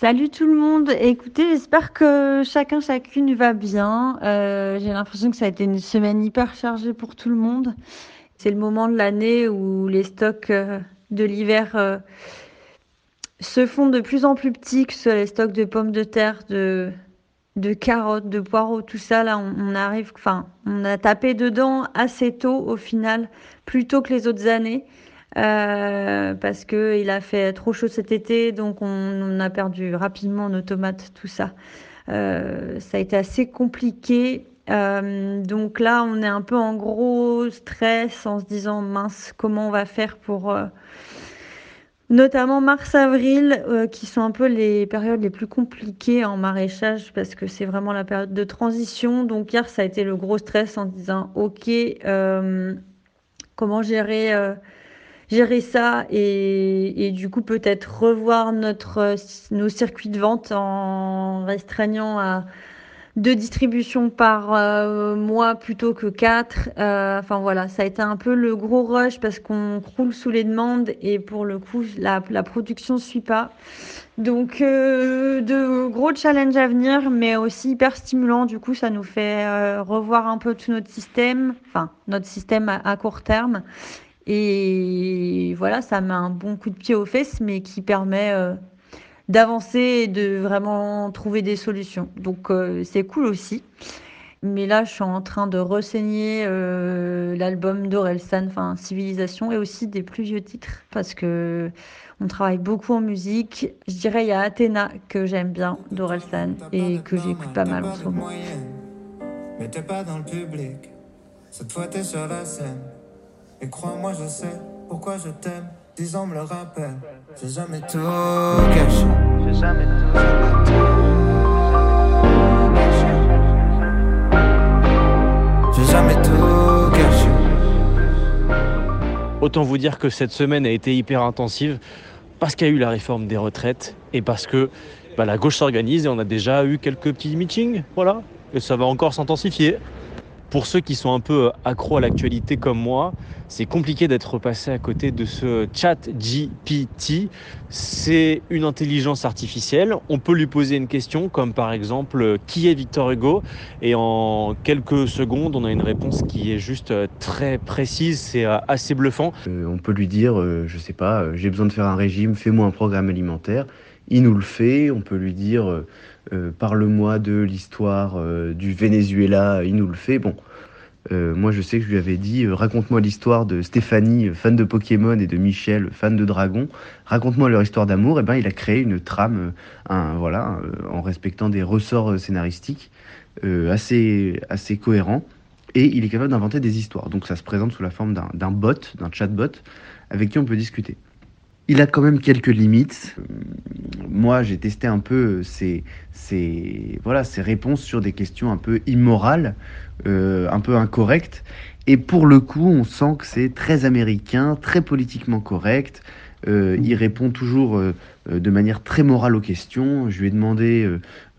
Salut tout le monde. Écoutez, j'espère que chacun, chacune va bien. Euh, J'ai l'impression que ça a été une semaine hyper chargée pour tout le monde. C'est le moment de l'année où les stocks euh, de l'hiver euh, se font de plus en plus petits, que ce soit les stocks de pommes de terre, de, carottes, de poireaux, tout ça. Là, on, on arrive, enfin, on a tapé dedans assez tôt au final, plus tôt que les autres années. Euh, parce que il a fait trop chaud cet été, donc on, a perdu rapidement nos tomates, tout ça. Euh, ça a été assez compliqué. Euh, donc là, on est un peu en gros stress en se disant mince, comment on va faire pour notamment mars-avril, qui sont un peu les périodes les plus compliquées en maraîchage parce que c'est vraiment la période de transition. Donc hier, ça a été le gros stress en disant ok, comment gérer gérer ça et, et du coup peut-être revoir notre, nos circuits de vente en restreignant à deux distributions par euh, mois plutôt que quatre. Euh, enfin voilà, ça a été un peu le gros rush parce qu'on croule sous les demandes et pour le coup la, la production ne suit pas. Donc euh, de gros challenges à venir, mais aussi hyper stimulant. Du coup, ça nous fait euh, revoir un peu tout notre système, enfin notre système à court terme. Et voilà, ça met un bon coup de pied aux fesses, mais qui permet euh, d'avancer et de vraiment trouver des solutions. Donc euh, c'est cool aussi. Mais là, je suis en train de renseigner euh, l'album d'Orelsan, enfin Civilisation, et aussi des plus vieux titres, parce que on travaille beaucoup en musique. Je dirais il y a Athéna que j'aime bien d'Orelsan et que j'écoute pas mal en ce moment. Mais t'es pas dans le public, cette fois t'es sur la scène. Et crois-moi, je sais pourquoi je t'aime. Dix ans me le rappellent. J'ai jamais tout caché. J'ai jamais tout J'ai jamais tout caché. Autant vous dire que cette semaine a été hyper intensive parce qu'il y a eu la réforme des retraites et parce que bah, la gauche s'organise et on a déjà eu quelques petits meetings, voilà, et ça va encore s'intensifier. Pour ceux qui sont un peu accros à l'actualité comme moi, c'est compliqué d'être passé à côté de ce chat GPT. C'est une intelligence artificielle. On peut lui poser une question comme par exemple qui est Victor Hugo? Et en quelques secondes on a une réponse qui est juste très précise, c'est assez bluffant. Euh, on peut lui dire, euh, je sais pas, euh, j'ai besoin de faire un régime, fais-moi un programme alimentaire. Il nous le fait. On peut lui dire, euh, euh, parle-moi de l'histoire euh, du Venezuela. Il nous le fait. Bon, euh, moi je sais que je lui avais dit, euh, raconte-moi l'histoire de Stéphanie, euh, fan de Pokémon, et de Michel, fan de Dragon. Raconte-moi leur histoire d'amour. Et ben, il a créé une trame, euh, voilà, euh, en respectant des ressorts euh, scénaristiques euh, assez, assez cohérents. Et il est capable d'inventer des histoires. Donc ça se présente sous la forme d'un bot, d'un chatbot, avec qui on peut discuter. Il a quand même quelques limites. Moi, j'ai testé un peu ses, voilà, ses réponses sur des questions un peu immorales, euh, un peu incorrectes. Et pour le coup, on sent que c'est très américain, très politiquement correct. Euh, il répond toujours euh, euh, de manière très morale aux questions. Je lui ai demandé,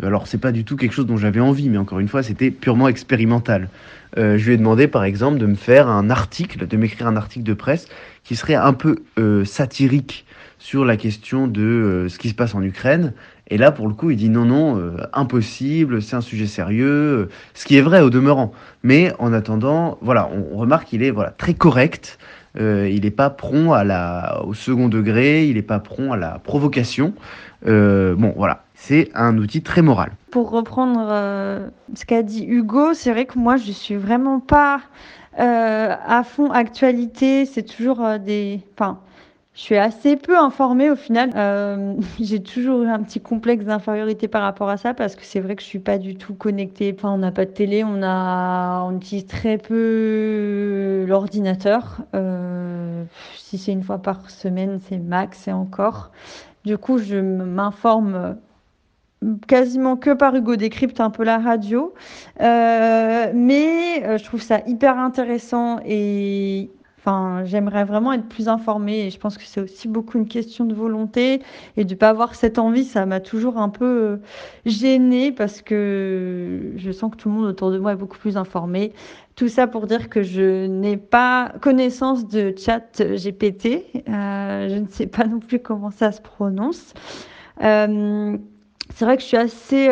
alors c'est pas du tout quelque chose dont j'avais envie, mais encore une fois, c'était purement expérimental. Je lui ai demandé, par exemple, de me faire un article, de m'écrire un article de presse qui serait un peu satirique sur la question de ce qui se passe en Ukraine. Et là, pour le coup, il dit non, non, impossible, c'est un sujet sérieux, ce qui est vrai au demeurant. Mais en attendant, voilà, on remarque qu'il est voilà très correct. Euh, il n'est pas prompt à la, au second degré, il n'est pas prompt à la provocation. Euh, bon, voilà, c'est un outil très moral. Pour reprendre euh, ce qu'a dit Hugo, c'est vrai que moi, je suis vraiment pas à fond actualité. C'est toujours des. Enfin, Je suis assez peu informée au final. Euh, j'ai toujours eu un petit complexe d'infériorité par rapport à ça parce que c'est vrai que je suis pas du tout connectée. On n'a pas de télé, on utilise très peu l'ordinateur. Euh, si c'est une fois par semaine, c'est max et encore. Du coup, je m'informe quasiment que par Hugo Décrypte un peu la radio. Euh, mais je trouve ça hyper intéressant et Enfin, j'aimerais vraiment être plus informée et je pense que c'est aussi beaucoup une question de volonté et de pas avoir cette envie. Ça m'a toujours un peu euh, gênée parce que je sens que tout le monde autour de moi est beaucoup plus informé. Tout ça pour dire que je n'ai pas connaissance de chat GPT. Euh, je ne sais pas non plus comment ça se prononce. Euh, c'est vrai que je suis assez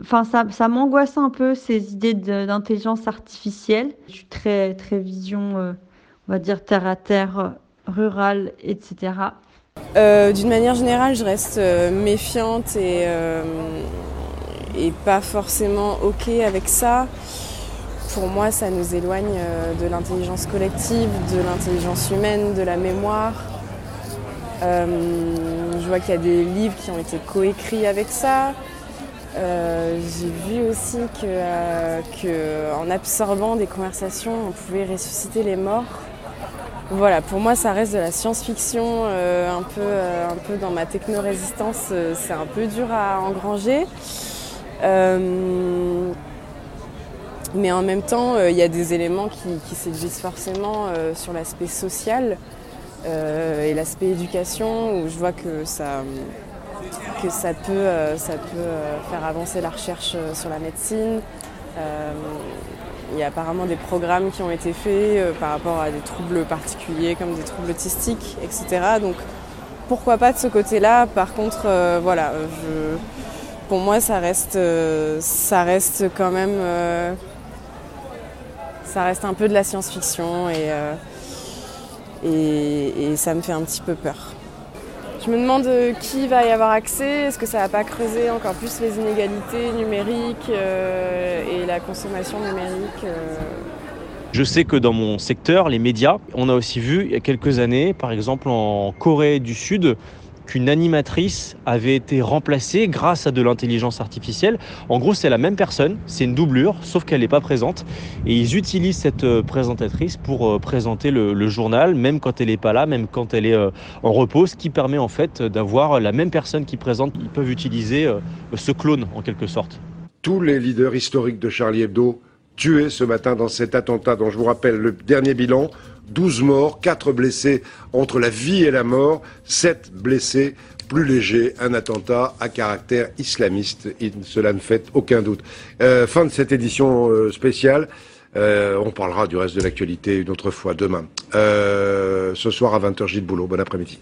Enfin, ça, ça m'angoisse un peu ces idées d'intelligence artificielle. Je suis très, très vision, euh, on va dire terre à terre, rurale, etc. Euh, D'une manière générale, je reste euh, méfiante et, euh, et pas forcément ok avec ça. Pour moi, ça nous éloigne euh, de l'intelligence collective, de l'intelligence humaine, de la mémoire. Euh, je vois qu'il y a des livres qui ont été coécrits avec ça. Euh, j'ai vu aussi euh, que, en absorbant des conversations, on pouvait ressusciter les morts. Voilà, pour moi, ça reste de la science-fiction, euh, un, peu, un peu dans ma techno-résistance, c'est un peu dur à engranger. Mais en même temps, il y a des éléments qui, qui séduisent forcément sur l'aspect social et l'aspect éducation, où je vois que ça que ça peut, euh, ça peut euh, faire avancer la recherche euh, sur la médecine. Il y a apparemment des programmes qui ont été faits par rapport à des troubles particuliers comme des troubles autistiques, etc. Donc pourquoi pas de ce côté-là? Par contre, voilà, pour moi, ça reste, ça reste quand même, ça reste un peu de la science-fiction et ça me fait un petit peu peur. Je me demande qui va y avoir accès, est-ce que ça va pas creuser encore plus les inégalités numériques euh, et la consommation numérique euh... Je sais que dans mon secteur, les médias, on a aussi vu il y a quelques années, par exemple en Corée du Sud, qu'une animatrice avait été remplacée grâce à de l'intelligence artificielle. En gros, c'est la même personne, c'est une doublure, sauf qu'elle n'est pas présente. Et ils utilisent cette euh, présentatrice pour euh, présenter le, journal, même quand elle n'est pas là, même quand elle est euh, en repos, ce qui permet en fait d'avoir la même personne qui présente. Ils peuvent utiliser ce clone en quelque sorte. Tous les leaders historiques de Charlie Hebdo tués ce matin dans cet attentat dont je vous rappelle le dernier bilan, 12 morts, 4 blessés entre la vie et la mort, 7 blessés plus légers, un attentat à caractère islamiste, cela ne fait aucun doute. Euh, fin de cette édition euh, spéciale. Euh, on parlera du reste de l'actualité une autre fois demain. Ce soir à 20h, Gilles Boulot. Bon après-midi.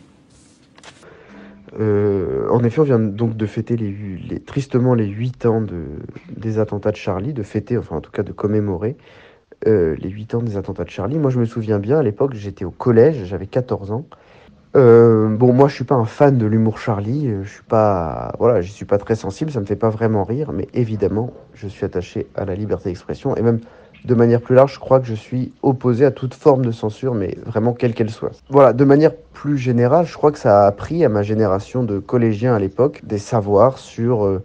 En effet, on vient donc de fêter les, tristement les 8 ans de, des attentats de Charlie, de fêter, enfin en tout cas de commémorer euh, les 8 ans des attentats de Charlie. Moi, je me souviens bien, à l'époque, j'étais au collège, j'avais 14 ans. Euh, bon, moi, je suis pas un fan de l'humour Charlie. Je suis pas, voilà, je suis pas très sensible. Ça me fait pas vraiment rire, mais évidemment, je suis attaché à la liberté d'expression et même de manière plus large, je crois que je suis opposé à toute forme de censure, mais vraiment quelle qu'elle soit. Voilà, de manière plus générale, je crois que ça a appris à ma génération de collégiens à l'époque des savoirs sur euh,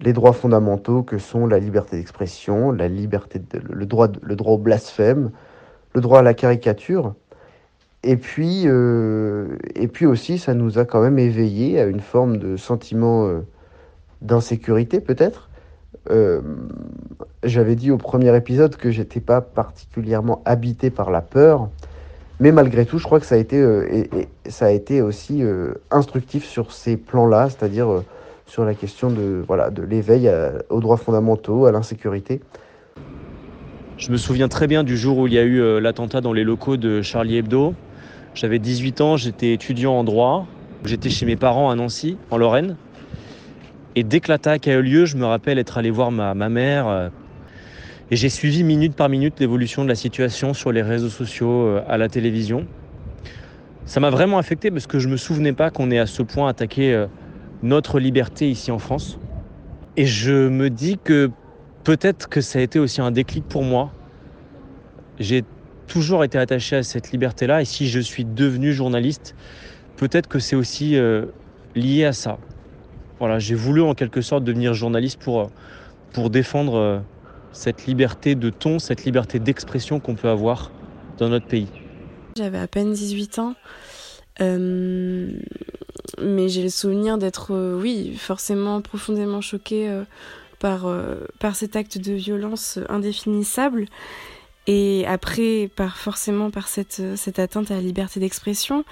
les droits fondamentaux que sont la liberté d'expression, le droit, au blasphème, le droit à la caricature. Et puis, euh, et puis aussi, ça nous a quand même éveillé à une forme de sentiment euh, d'insécurité, peut-être. Euh, J'avais dit au premier épisode que j'étais pas particulièrement habité par la peur, mais malgré tout, je crois que ça a été, et, ça a été aussi instructif sur ces plans-là, c'est-à-dire sur la question de, voilà, de l'éveil aux droits fondamentaux, à l'insécurité. Je me souviens très bien du jour où il y a eu euh, l'attentat dans les locaux de Charlie Hebdo. J'avais 18 ans, j'étais étudiant en droit. J'étais chez mes parents à Nancy, en Lorraine. Et dès que l'attaque a eu lieu, je me rappelle être allé voir ma, ma mère. euh, et j'ai suivi minute par minute l'évolution de la situation sur les réseaux sociaux, euh, à la télévision. Ça m'a vraiment affecté parce que je me souvenais pas qu'on ait à ce point attaqué notre liberté ici en France. Et je me dis que peut-être que ça a été aussi un déclic pour moi. J'ai toujours été attaché à cette liberté-là. Et si je suis devenu journaliste, peut-être que c'est aussi euh, lié à ça. Voilà, j'ai voulu en quelque sorte devenir journaliste pour, euh, pour défendre euh, cette liberté de ton, cette liberté d'expression qu'on peut avoir dans notre pays. J'avais à peine 18 ans. Mais j'ai le souvenir d'être, euh, oui, forcément profondément choquée euh, par, par cet acte de violence indéfinissable. Et après, par forcément par cette, cette atteinte à la liberté d'expression.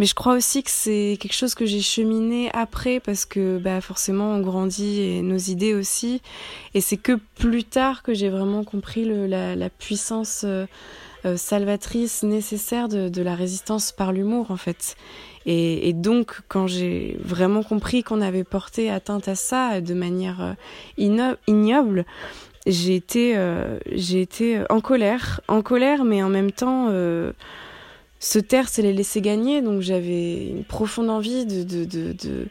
Mais je crois aussi que c'est quelque chose que j'ai cheminé après parce que bah, forcément on grandit et nos idées aussi. Et c'est que plus tard que j'ai vraiment compris la, la puissance euh, salvatrice nécessaire de, la résistance par l'humour en fait. Et, donc quand j'ai vraiment compris qu'on avait porté atteinte à ça de manière euh, ignoble, j'ai été, euh, j'ai été en colère, en colère, mais en même temps, euh, se taire, c'est les laisser gagner. Donc j'avais une profonde envie de, de, de, de,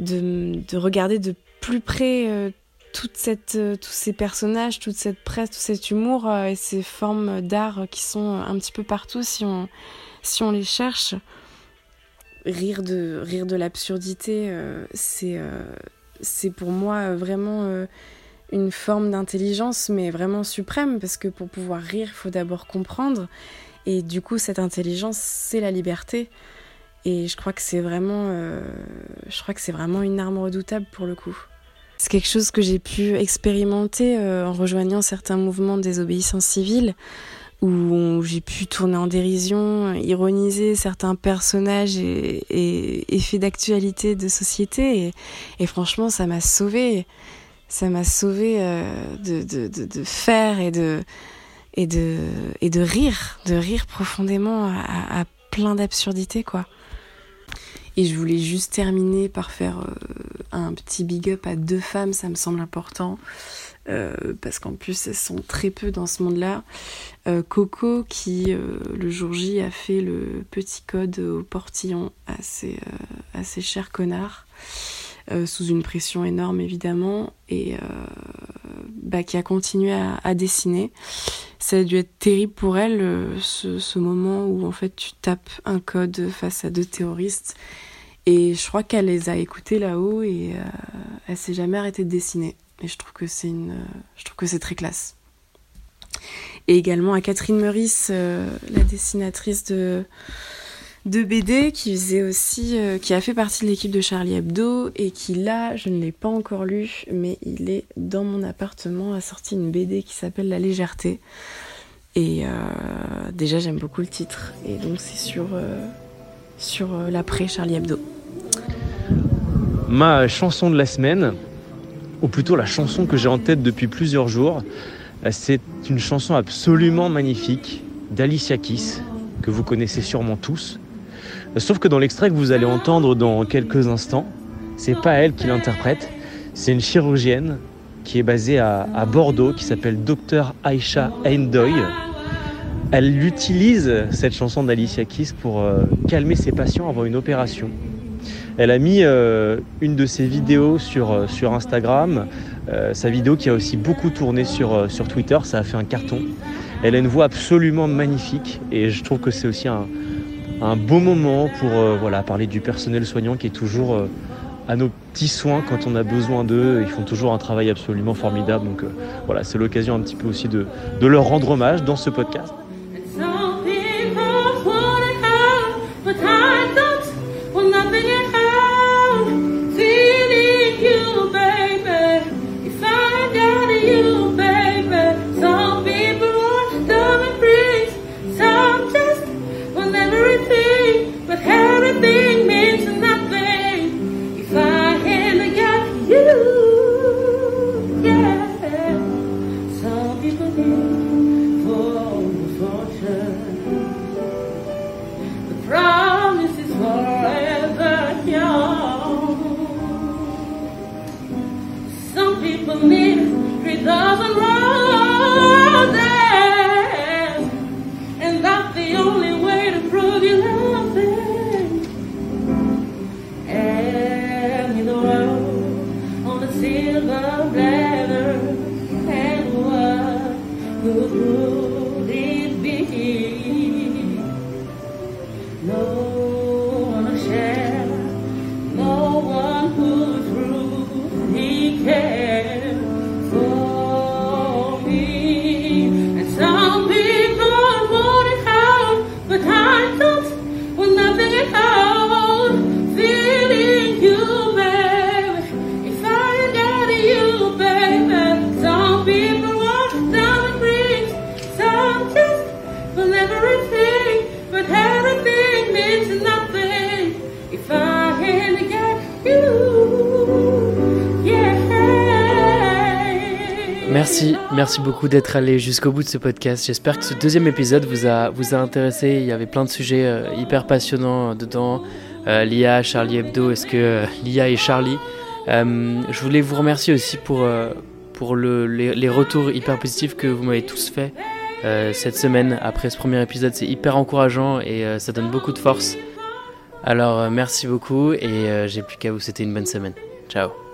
de, de regarder de plus près toute cette, tous ces personnages, toute cette presse, tout cet humour et ces formes d'art qui sont un petit peu partout si on, si on les cherche. Rire de, rire de l'absurdité, euh, c'est, euh, c'est pour moi vraiment euh, une forme d'intelligence, mais vraiment suprême, parce que pour pouvoir rire, il faut d'abord comprendre. Et du coup, cette intelligence, c'est la liberté. Et je crois que c'est vraiment, je crois que c'est vraiment une arme redoutable pour le coup. C'est quelque chose que j'ai pu expérimenter en rejoignant certains mouvements de désobéissance civile, où j'ai pu tourner en dérision, ironiser certains personnages et, et, d'actualité de société. Et, franchement, ça m'a sauvé. Ça m'a sauvé euh, de, de, de, de, faire et de, et, de, et de rire, de rire profondément à, à plein d'absurdités, quoi. Et je voulais juste terminer par faire euh, un petit big up à deux femmes, ça me semble important. Euh, parce qu'en plus elles sont très peu dans ce monde-là. Euh, Coco qui euh, le jour J a fait le petit code au portillon à ses, à chers connards, sous une pression énorme évidemment, et bah, qui a continué à, dessiner. Ça a dû être terrible pour elle ce, ce moment où en fait tu tapes un code face à deux terroristes et je crois qu'elle les a écoutés là-haut et euh, elle s'est jamais arrêtée de dessiner. Et je trouve que c'est une, je trouve que c'est très classe. Et également à Catherine Meurice, euh, la dessinatrice de BD qui faisait aussi, euh, qui a fait partie de l'équipe de Charlie Hebdo et qui là, je ne l'ai pas encore lu, mais il est dans mon appartement, a sorti une BD qui s'appelle La légèreté. Et euh, déjà, j'aime beaucoup le titre. Et donc, c'est sur sur l'après Charlie Hebdo. Ma chanson de la semaine, ou plutôt la chanson que j'ai en tête depuis plusieurs jours, c'est une chanson absolument magnifique d'Alicia Keys, que vous connaissez sûrement tous. Sauf que dans l'extrait que vous allez entendre dans quelques instants, c'est pas elle qui l'interprète, c'est une chirurgienne qui est basée à, à Bordeaux, qui s'appelle Dr Aisha Endoy. Elle utilise cette chanson d'Alicia Keys pour euh, calmer ses patients avant une opération. Elle a mis euh, une de ses vidéos sur, euh, Instagram, euh, sa vidéo qui a aussi beaucoup tourné sur, Twitter, ça a fait un carton. Elle a une voix absolument magnifique et je trouve que c'est aussi un, beau moment pour voilà, parler du personnel soignant qui est toujours à nos petits soins quand on a besoin d'eux. Ils font toujours un travail absolument formidable. Donc voilà, c'est l'occasion un petit peu aussi de leur rendre hommage dans ce podcast. Love and Merci, merci beaucoup d'être allé jusqu'au bout de ce podcast. J'espère que ce deuxième épisode vous a, vous a intéressé. Il y avait plein de sujets euh, hyper passionnants dedans. Euh, L'IA, Charlie Hebdo, est-ce que euh, l'IA est Charlie Je voulais vous remercier aussi pour, pour le, les, les, retours hyper positifs que vous m'avez tous fait cette semaine après ce premier épisode. C'est hyper encourageant et ça donne beaucoup de force. Alors merci beaucoup et j'ai plus qu'à vous souhaiter une bonne semaine. Ciao